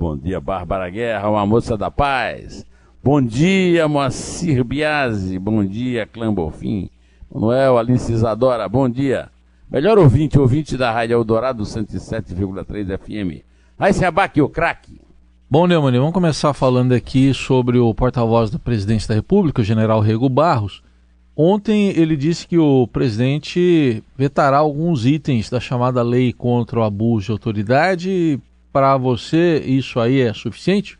Bom dia, Bárbara Guerra, uma moça da paz. Bom dia, Moacir Biasi. Bom dia, Clã Bofim. Manuel, Alice Isadora, bom dia. Melhor ouvinte, ouvinte da Rádio Eldorado 107,3 FM. Aí se abaque o craque. Bom, Neumann, vamos começar falando aqui sobre o porta-voz do presidente da República, o general Rego Barros. Ontem ele disse que o presidente vetará alguns itens da chamada lei contra o abuso de autoridade para você isso aí é suficiente?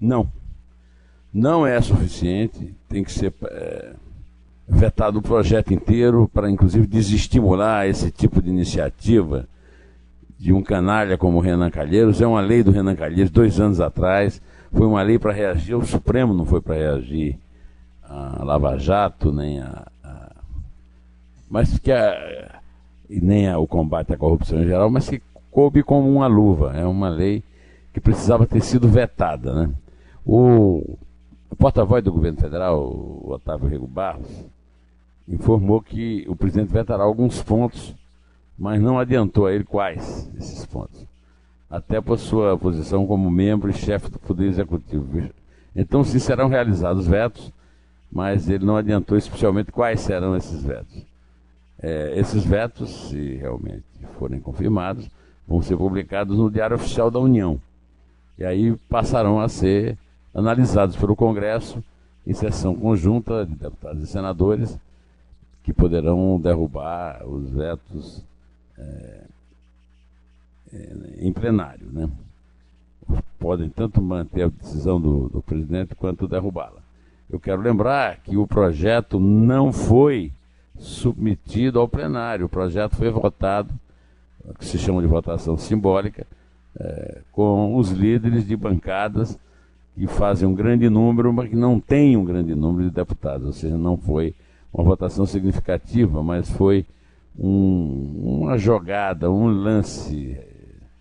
Não. Não é suficiente. Tem que ser é, vetado o projeto inteiro para, inclusive, desestimular esse tipo de iniciativa de um canalha como o Renan Calheiros. É uma lei do Renan Calheiros, dois anos atrás. Foi uma lei para reagir. O Supremo não foi para reagir a Lava Jato, nem a. a mas que a, e nem o combate à corrupção em geral, mas que coube como uma luva. É uma lei que precisava ter sido vetada. Né? O, porta-voz do governo federal, o Otávio Rego Barros, informou que o presidente vetará alguns pontos, mas não adiantou a ele quais esses pontos. Até por sua posição como membro e chefe do Poder Executivo. Então, sim, serão realizados vetos, mas ele não adiantou especialmente quais serão esses vetos. É, esses vetos, se realmente forem confirmados, vão ser publicados no Diário Oficial da União. E aí passarão a ser analisados pelo Congresso em sessão conjunta de deputados e senadores que poderão derrubar os vetos é, é, em plenário. Né? Podem tanto manter a decisão do, do presidente quanto derrubá-la. Eu quero lembrar que o projeto não foi submetido ao plenário, o projeto foi votado que se chama de votação simbólica, é, com os líderes de bancadas que fazem um grande número, mas que não têm um grande número de deputados. Ou seja, não foi uma votação significativa, mas foi um, uma jogada, um lance,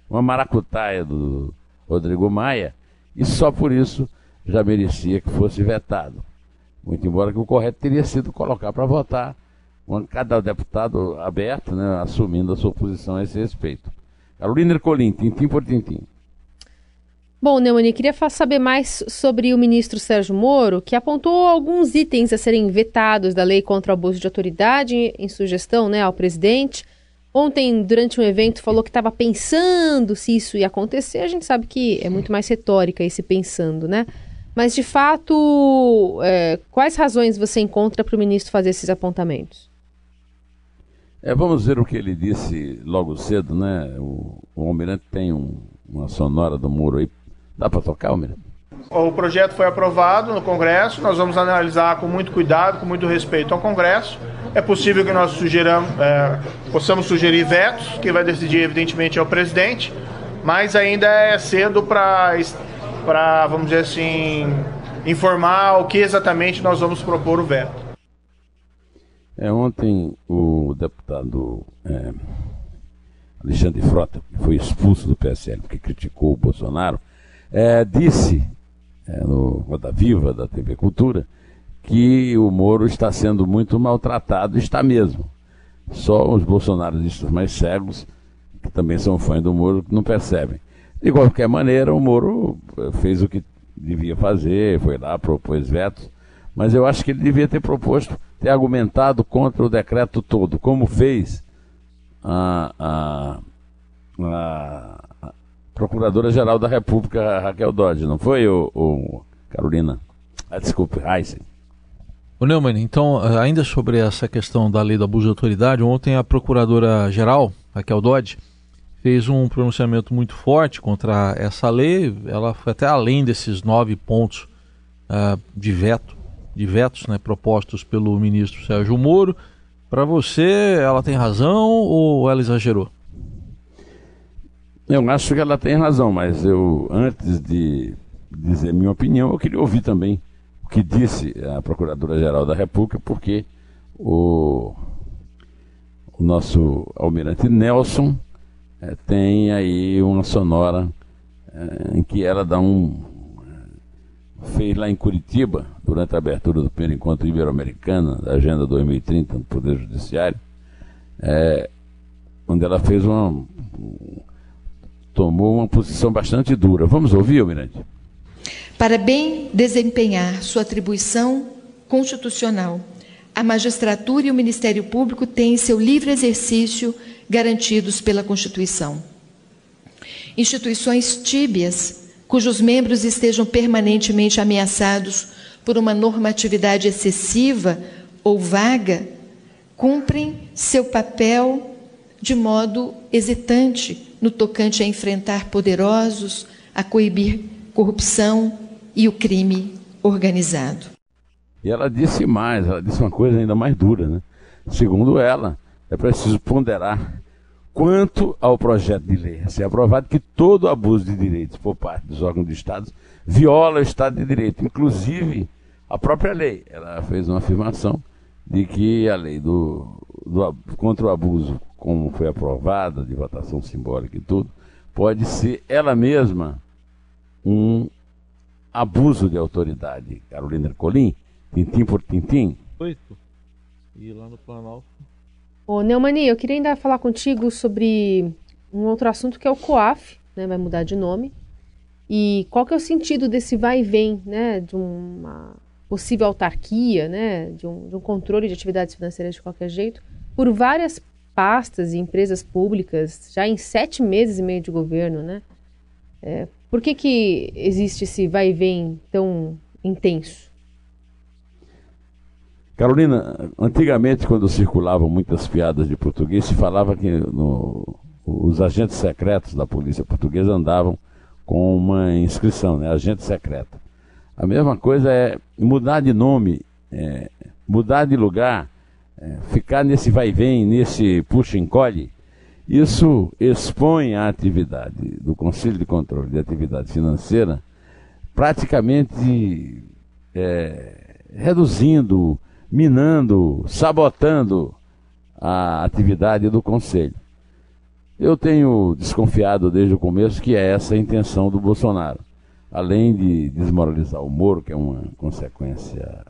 uma maracutaia do Rodrigo Maia, e só por isso já merecia que fosse vetado. Muito embora que o correto teria sido colocar para votar cada deputado aberto, né, assumindo a sua posição a esse respeito. Carolina Ercolim, tintim por tintim. Bom, Neumani, queria saber mais sobre o ministro Sérgio Moro, que apontou alguns itens a serem vetados da lei contra o abuso de autoridade em sugestão né, ao presidente. Ontem, durante um evento, falou que estava pensando se isso ia acontecer. A gente sabe que é muito mais retórica esse pensando, né? Mas, de fato, é, quais razões você encontra para o ministro fazer esses apontamentos? É, vamos ver o que ele disse logo cedo, né? O, o Almirante tem um, uma sonora do muro aí. Dá para tocar, Almirante? O projeto foi aprovado no Congresso, nós vamos analisar com muito cuidado, com muito respeito ao Congresso. É possível que nós sugeramos, é, possamos sugerir vetos, que vai decidir, evidentemente, é o presidente, mas ainda é cedo para, vamos dizer assim, informar o que exatamente nós vamos propor o veto. É, ontem o deputado é, Alexandre Frota, que foi expulso do PSL porque criticou o Bolsonaro, é, disse é, no Roda Viva da TV Cultura que o Moro está sendo muito maltratado, está mesmo. Só os bolsonaristas mais cegos, que também são fãs do Moro, não percebem. De qualquer maneira, o Moro é, fez o que devia fazer, foi lá, propôs vetos, mas eu acho que ele devia ter proposto, ter argumentado contra o decreto todo, como fez a, a, a Procuradora-Geral da República, Raquel Dodge, não foi, o, o Carolina? Ah, desculpe, Heisen. O Neumann, então, ainda sobre essa questão da lei do abuso de autoridade, ontem a Procuradora-Geral, Raquel Dodge, fez um pronunciamento muito forte contra essa lei. Ela foi até além desses nove pontos uh, de veto de vetos né, propostos pelo ministro Sérgio Moro. Para você, ela tem razão ou ela exagerou? Eu acho que ela tem razão, mas eu, antes de dizer minha opinião, eu queria ouvir também o que disse a Procuradora-Geral da República, porque o, o nosso almirante Nelson é, tem aí uma sonora é, em que ela dá um. Fez lá em Curitiba, durante a abertura do primeiro encontro ibero-americano da Agenda 2030 no Poder Judiciário, é, onde ela fez uma. tomou uma posição bastante dura. Vamos ouvir, Almirante? Para bem desempenhar sua atribuição constitucional, a magistratura e o Ministério Público têm seu livre exercício garantidos pela Constituição. Instituições tíbias, cujos membros estejam permanentemente ameaçados por uma normatividade excessiva ou vaga, cumprem seu papel de modo hesitante no tocante a enfrentar poderosos, a coibir corrupção e o crime organizado. E ela disse mais, ela disse uma coisa ainda mais dura, né? Segundo ela, é preciso ponderar quanto ao projeto de lei a ser aprovado que todo abuso de direitos por parte dos órgãos do Estado viola o Estado de Direito, inclusive a própria lei. Ela fez uma afirmação de que a lei do, do contra o abuso, como foi aprovada, de votação simbólica e tudo, pode ser ela mesma um abuso de autoridade. Carolina Ercolim, tintim por tintim. Oito. E lá no Planalto. Ô, Neumani, eu queria ainda falar contigo sobre um outro assunto que é o COAF, né? Vai mudar de nome. E qual que é o sentido desse vai e vem, né? De uma possível autarquia, né? De um, de um controle de atividades financeiras de qualquer jeito, por várias pastas e empresas públicas, já em sete meses e meio de governo, né? É, por que, que existe esse vai e vem tão intenso? Carolina, antigamente, quando circulavam muitas piadas de português, se falava que no, os agentes secretos da polícia portuguesa andavam com uma inscrição, né? agente secreto. A mesma coisa é mudar de nome, é, mudar de lugar, é, ficar nesse vai vem, nesse puxa-encolhe. Isso expõe a atividade do Conselho de Controle de Atividade Financeira praticamente é, reduzindo minando, sabotando a atividade do Conselho. Eu tenho desconfiado desde o começo que é essa a intenção do Bolsonaro. Além de desmoralizar o Moro, que é uma consequência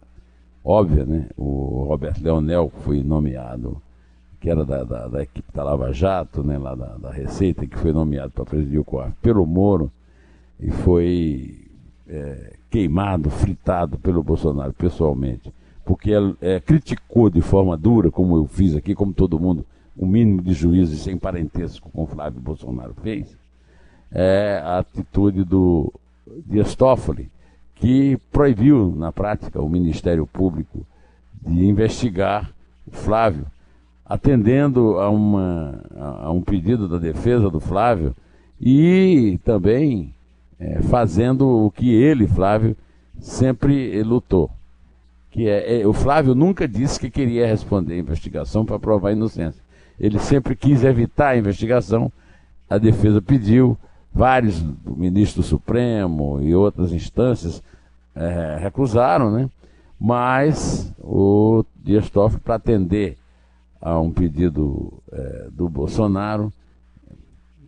óbvia, né? O Roberto Leonel foi nomeado, que era da, da, da equipe da Lava Jato, né? lá da, da Receita, que foi nomeado para presidir o COAF pelo Moro e foi é, queimado, fritado pelo Bolsonaro pessoalmente porque é, criticou de forma dura, como eu fiz aqui, como todo mundo, o mínimo de juízo e sem parentesco com Flávio Bolsonaro fez, é a atitude do Dias Toffoli, que proibiu, na prática, o Ministério Público de investigar o Flávio, atendendo a, uma, a um pedido da defesa do Flávio e também é, fazendo o que ele, Flávio, sempre lutou que é, é, o Flávio nunca disse que queria responder a investigação para provar a inocência. Ele sempre quis evitar a investigação. A defesa pediu, vários, o ministro do Supremo e outras instâncias é, recusaram, né? Mas o Dias Toffoli, para atender a um pedido é, do Bolsonaro,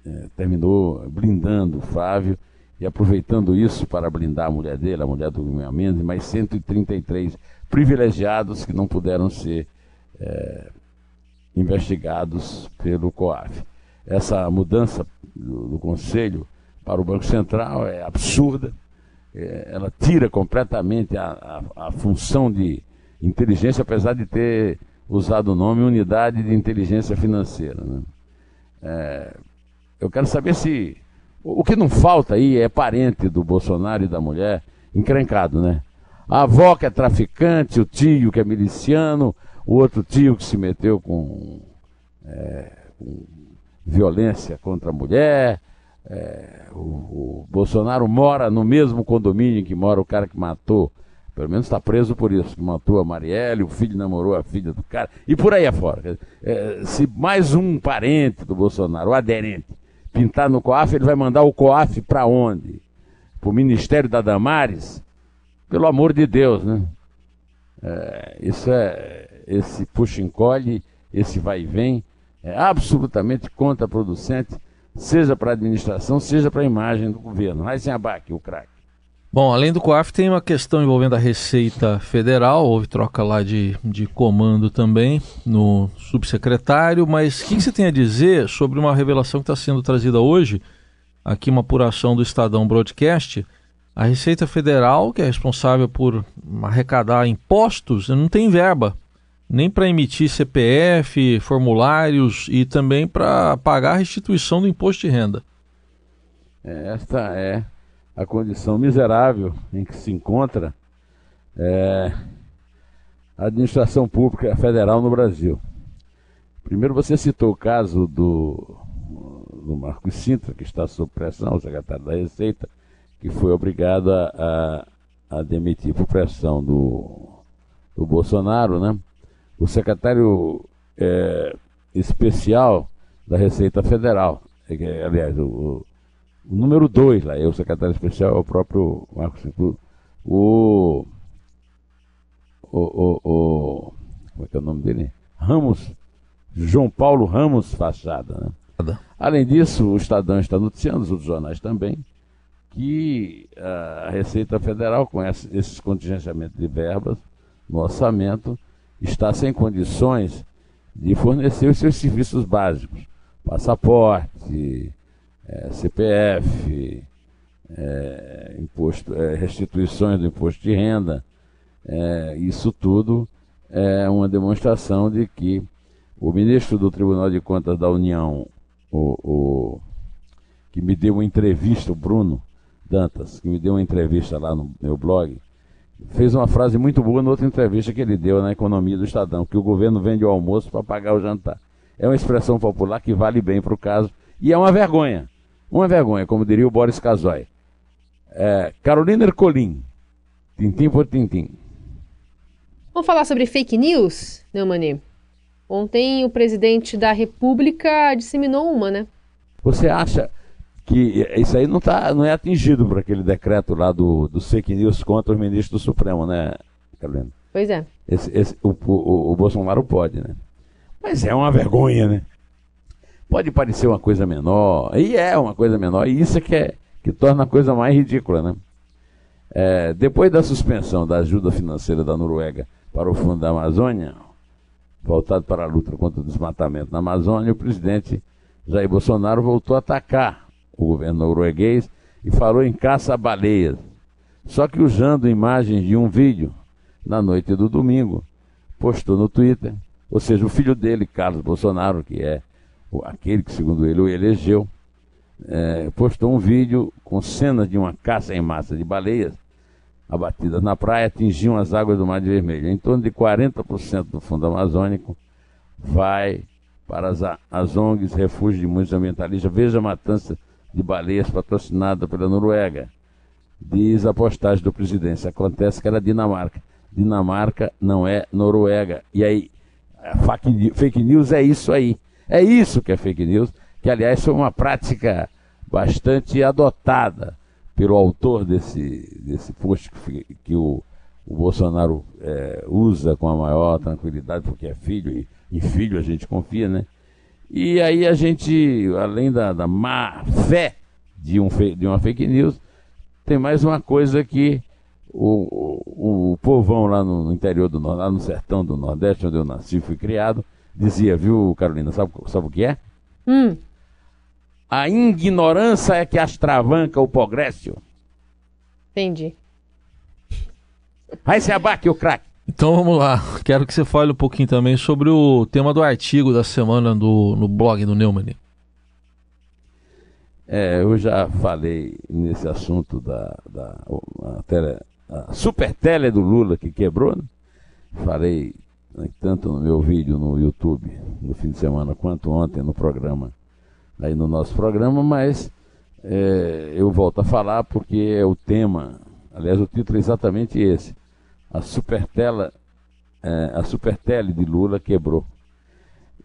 é, terminou blindando o Flávio e aproveitando isso para blindar a mulher dele, a mulher do Guilherme Mendes, mais 133 privilegiados que não puderam ser é, investigados pelo COAF. Essa mudança do, do, Conselho para o Banco Central é absurda, é, ela tira completamente a, a, a função de inteligência, apesar de ter usado o nome Unidade de Inteligência Financeira. Né? É, eu quero saber se. O que não falta aí é parente do Bolsonaro e da mulher encrencado, né? A avó que é traficante, o tio que é miliciano, o outro tio que se meteu com, é, com violência contra a mulher. É, o, o, Bolsonaro mora no mesmo condomínio que mora o cara que matou, pelo menos está preso por isso, que matou a Marielle, o filho namorou a filha do cara, e por aí afora. É, se mais um parente do Bolsonaro, o aderente, pintar no COAF, ele vai mandar o COAF para onde? o Ministério da Damares, pelo amor de Deus, né? É, isso é esse puxa-encolhe, esse vai e vem, é absolutamente contraproducente, seja para a administração, seja para a imagem do governo. Mas sem abaque, o craque. Bom, além do COAF, tem uma questão envolvendo a Receita Federal, houve troca lá de, de comando também no subsecretário, mas o que, que você tem a dizer sobre uma revelação que está sendo trazida hoje, aqui uma apuração do Estadão Broadcast, a Receita Federal, que é responsável por arrecadar impostos, não tem verba nem para emitir CPF, formulários e também para pagar a restituição do imposto de renda. Esta é a condição miserável em que se encontra é, a administração pública federal no Brasil. Primeiro, você citou o caso do, do Marcos Sintra, que está sob pressão, o secretário da Receita, que foi obrigado a, a, a demitir por pressão do, do Bolsonaro, né? O secretário é, especial da Receita Federal, é, aliás, o, o número 2 lá, o secretário especial é o próprio Marcos Cinco. O, o, o, o, Como é que é o nome dele? Ramos. João Paulo Ramos Fachada. Né? Além disso, o Estadão está noticiando, os outros jornais também, que a Receita Federal, com esses contingenciamentos de verbas no orçamento, está sem condições de fornecer os seus serviços básicos. Passaporte, é, CPF, é, imposto, é, restituições do imposto de renda, isso tudo é uma demonstração de que o ministro do Tribunal de Contas da União, o, o, que me deu uma entrevista, o Bruno Dantas, que me deu uma entrevista lá no meu blog, fez uma frase muito boa na outra entrevista que ele deu na Economia do Estadão, que o governo vende o almoço para pagar o jantar. É uma expressão popular que vale bem para o caso e é uma vergonha. Uma vergonha, como diria o Boris Casoy. É, Carolina Ercolim, tintim por tintim. Vamos falar sobre fake news, Neumani? Ontem o presidente da República disseminou uma, né? Você acha que isso aí não, tá, não é atingido por aquele decreto lá do, do fake news contra os ministros do Supremo, né, Carolina? Pois é. Esse, esse, o, o, o Bolsonaro pode, né? Mas é uma vergonha, né? Pode parecer uma coisa menor, e é uma coisa menor, e isso é que, é, que torna a coisa mais ridícula, né? É, depois da suspensão da ajuda financeira da Noruega para o Fundo da Amazônia, voltado para a luta contra o desmatamento na Amazônia, o presidente Jair Bolsonaro voltou a atacar o governo norueguês e falou em caça-baleias. Só que usando imagens de um vídeo na noite do domingo, postou no Twitter, ou seja, o filho dele, Carlos Bolsonaro, que é aquele que, segundo ele, o elegeu, é, postou um vídeo com cenas de uma caça em massa de baleias abatidas na praia atingiam as águas do Mar de Vermelho. Em torno de 40% do fundo amazônico vai para as, as ONGs, refúgio de muitos ambientalistas. Veja a matança de baleias patrocinada pela Noruega. Diz a postagem do presidente. Acontece que era Dinamarca. Dinamarca não é Noruega. E aí, fake news é isso aí. É isso que é fake news, que aliás foi uma prática bastante adotada pelo autor desse, desse post que, que o, o Bolsonaro é, usa com a maior tranquilidade, porque é filho, e em filho a gente confia, né? E aí a gente, além da, da má fé de, um, de uma fake news, tem mais uma coisa que o, o, o povão lá no, no interior do lá no sertão do Nordeste, onde eu nasci e fui criado, dizia, viu, Carolina, sabe, sabe o que é? Hum. A ignorância é que astravanca o progresso. Entendi. Vai se abaque o craque. Então vamos lá, quero que você fale um pouquinho também sobre o tema do artigo da semana do, no blog do Neumann. É, eu já falei nesse assunto da, da a tele, a super tele do Lula que quebrou. Né? Falei né, tanto no meu vídeo no YouTube no fim de semana quanto ontem no programa, aí no nosso programa, mas é, eu volto a falar porque é o tema, aliás o título é exatamente esse a supertela, é, a supertele de Lula quebrou.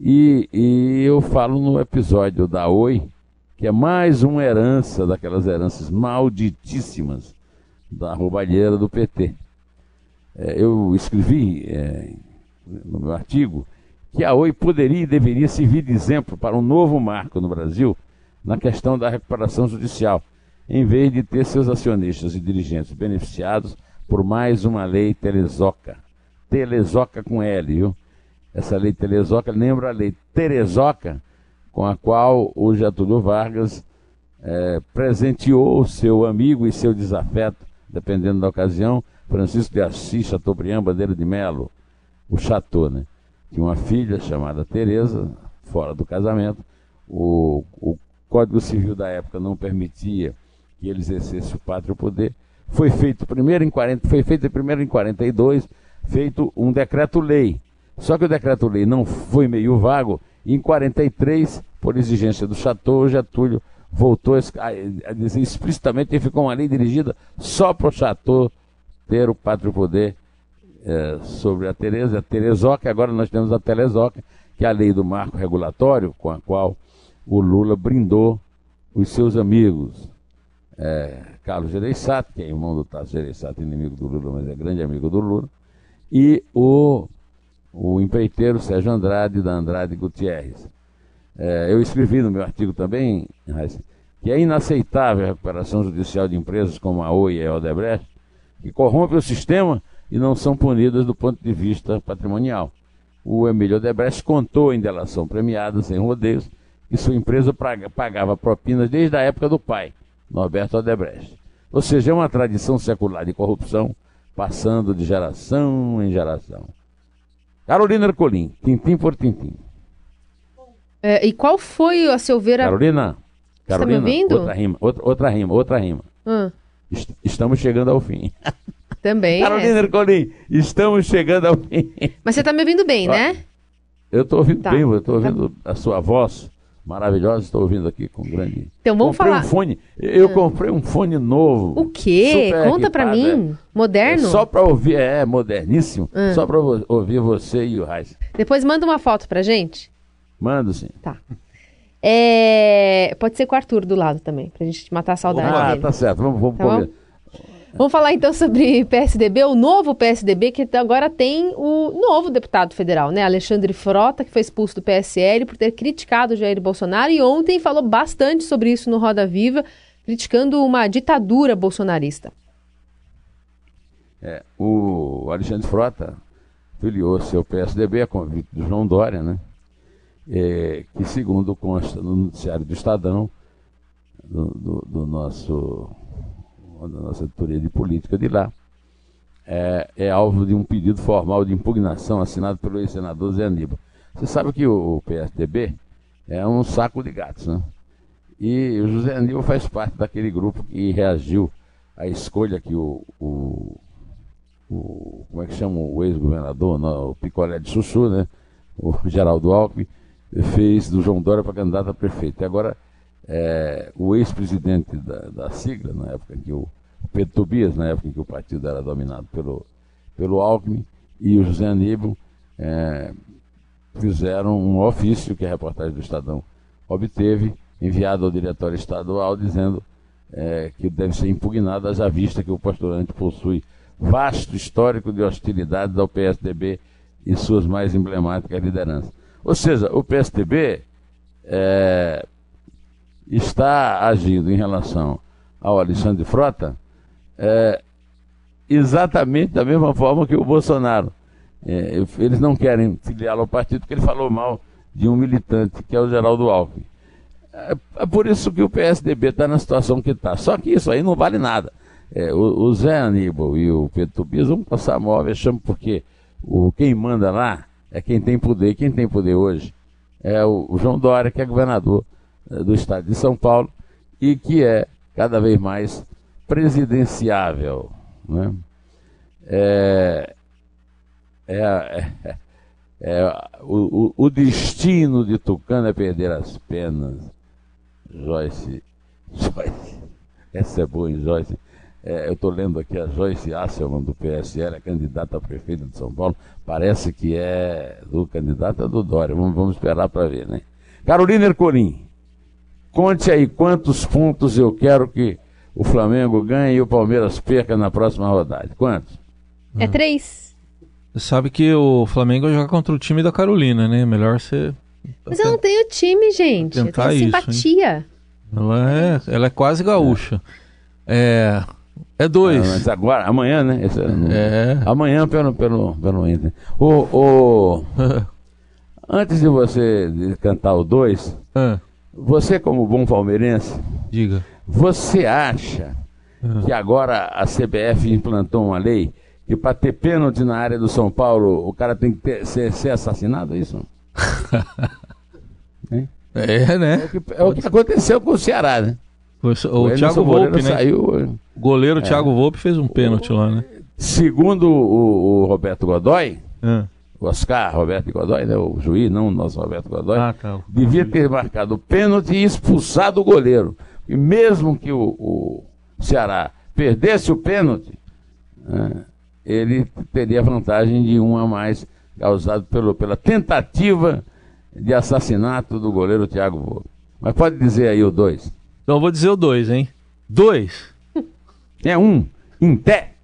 E, e eu falo no episódio da Oi que é mais uma herança daquelas heranças malditíssimas da roubalheira do PT. É, eu escrevi é, no meu artigo que a Oi poderia e deveria servir de exemplo para um novo marco no Brasil na questão da recuperação judicial, em vez de ter seus acionistas e dirigentes beneficiados por mais uma lei Telezoca. Telezoca com L, viu? Essa lei Telezoca lembra a lei Terezoca, com a qual o Getúlio Vargas é, presenteou seu amigo e seu desafeto, dependendo da ocasião, Francisco de Assis Chateaubriand Bandeira de Melo, o Chateau, né? Tinha uma filha chamada Teresa, fora do casamento. O, o Código Civil da época não permitia que ele exercesse o pátrio poder. Foi feito primeiro em 40, foi feito primeiro em 42, feito um decreto-lei. Só que o decreto-lei não foi meio vago. E em 43, por exigência do Chateau, Getúlio voltou a dizer explicitamente que ficou uma lei dirigida só para o Chateau ter o pátrio poder é, sobre a Tereza, a Terezoca, agora nós temos a Telezoca, que é a lei do marco regulatório, com a qual o Lula brindou os seus amigos. É, Carlos Gereissati, que é irmão do Tasso Gereissati, inimigo do Lula, mas é grande amigo do Lula, e o, o empreiteiro Sérgio Andrade, da Andrade Gutierrez. É, eu escrevi no meu artigo também, que é inaceitável a recuperação judicial de empresas como a Oi e a Odebrecht, que corrompem o sistema e não são punidas do ponto de vista patrimonial. O Emílio Odebrecht contou em delação premiada, sem rodeios, que sua empresa pagava propinas desde a época do pai, Norberto Odebrecht. Ou seja, é uma tradição secular de corrupção, passando de geração em geração. Carolina Ercolim, tintim por tintim. É, e qual foi, a seu ver, a... Carolina, Carolina, tá me ouvindo? outra rima, outra, outra rima, outra rima. Hum. Est estamos chegando ao fim. Também. Carolina é. Ercolim, estamos chegando ao fim. Mas você está me ouvindo bem, né? Eu estou ouvindo Tá. bem, eu estou ouvindo a sua voz maravilhosa, estou ouvindo aqui com grande. Então vamos comprei falar. um fone, eu comprei um fone novo. O quê? Conta pra equipado, mim. é. Moderno? É só para ouvir, é moderníssimo, Hum. só para ouvir você e o Raiz. Depois manda uma foto pra gente. Manda sim. Tá. É, Pode ser com o Arthur do lado também, pra gente matar a saudade Ah, dele. tá certo, vamos, vamos Tá. Vamos falar então sobre PSDB, o novo PSDB, que agora tem o novo deputado federal, né? Alexandre Frota, que foi expulso do PSL por ter criticado Jair Bolsonaro e ontem falou bastante sobre isso no Roda Viva, criticando uma ditadura bolsonarista. É, o Alexandre Frota filiou-se ao PSDB a convite do João Dória, né? É, que segundo consta no noticiário do Estadão, do, do- do nosso, da nossa editoria de política de lá, é, é alvo de um pedido formal de impugnação assinado pelo ex-senador Zé Aníbal. Você sabe que o, PSDB é um saco de gatos, né? E o José Aníbal faz parte daquele grupo que reagiu à escolha que o, o, o- como é que chama o ex-governador, o picolé de chuchu, né? O Geraldo Alckmin fez do João Dória para candidato a prefeito. E agora é, o ex-presidente da, da sigla, na época que o Pedro Tobias, na época em que o partido era dominado pelo, pelo Alckmin, e o José Aníbal é, fizeram um ofício que a reportagem do Estadão obteve, enviado ao diretório estadual, dizendo é, que deve ser impugnado, haja vista que o postulante possui vasto histórico de hostilidades ao PSDB e suas mais emblemáticas lideranças. Ou seja, o PSDB é, está agindo em relação ao Alexandre Frota é, exatamente da mesma forma que o Bolsonaro. É, eles não querem filiá-lo ao partido porque ele falou mal de um militante, que é o Geraldo Alckmin. É, é por isso que o PSDB está na situação que está. Só que isso aí não vale nada. É, o, o Zé Aníbal e o Pedro Tobias vão passar mal vexame porque o, quem manda lá é quem tem poder. Quem tem poder hoje é o, o João Dória, que é governador do estado de São Paulo e que é cada vez mais presidenciável. Né? É, é, é, é, o, o, destino de Tucano é perder as penas. Joyce, Joyce, essa é boa, hein, Joyce? É, eu estou lendo aqui a Joyce Asselman do PSL, a candidata a prefeita de São Paulo. Parece que é do candidato é do Dória. Vamos, vamos esperar para ver, né? Carolina Ercolim. Conte aí quantos pontos eu quero que o Flamengo ganhe e o Palmeiras perca na próxima rodada. Quantos? É três. Você sabe que o Flamengo vai jogar contra o time da Carolina, né? Melhor você. Mas eu não tenho time, gente. Eu tentar tenho isso, hein? simpatia. Ela é, ela é quase gaúcha. É. É dois. Ah, mas agora, amanhã, né? Esse- É. Amanhã pelo, pelo, pelo Inter. O, o, antes de você cantar o 2, Ah, você como bom palmeirense, diga. você acha que agora a CBF implantou uma lei que para ter pênalti na área do São Paulo, o cara tem que ter- ser, ser assassinado, é isso? É, né? É o, que, é o que aconteceu com o Ceará, né? O, o Emerson Thiago Volpe, né? saiu... O goleiro Thiago Volpe fez um pênalti lá, né? Segundo o, o Roberto Godoy, Ah, o Oscar Roberto Godoy, né, o juiz, não o nosso Roberto Godoy, Ah, tá. devia ter marcado o pênalti e expulsado o goleiro. E mesmo que o, o Ceará perdesse o pênalti, né, ele teria vantagem de um a mais causado pelo, pela tentativa de assassinato do goleiro Thiago Volpe. Mas pode dizer aí o dois. Então eu vou dizer o dois, hein? Dois. É um, em pé.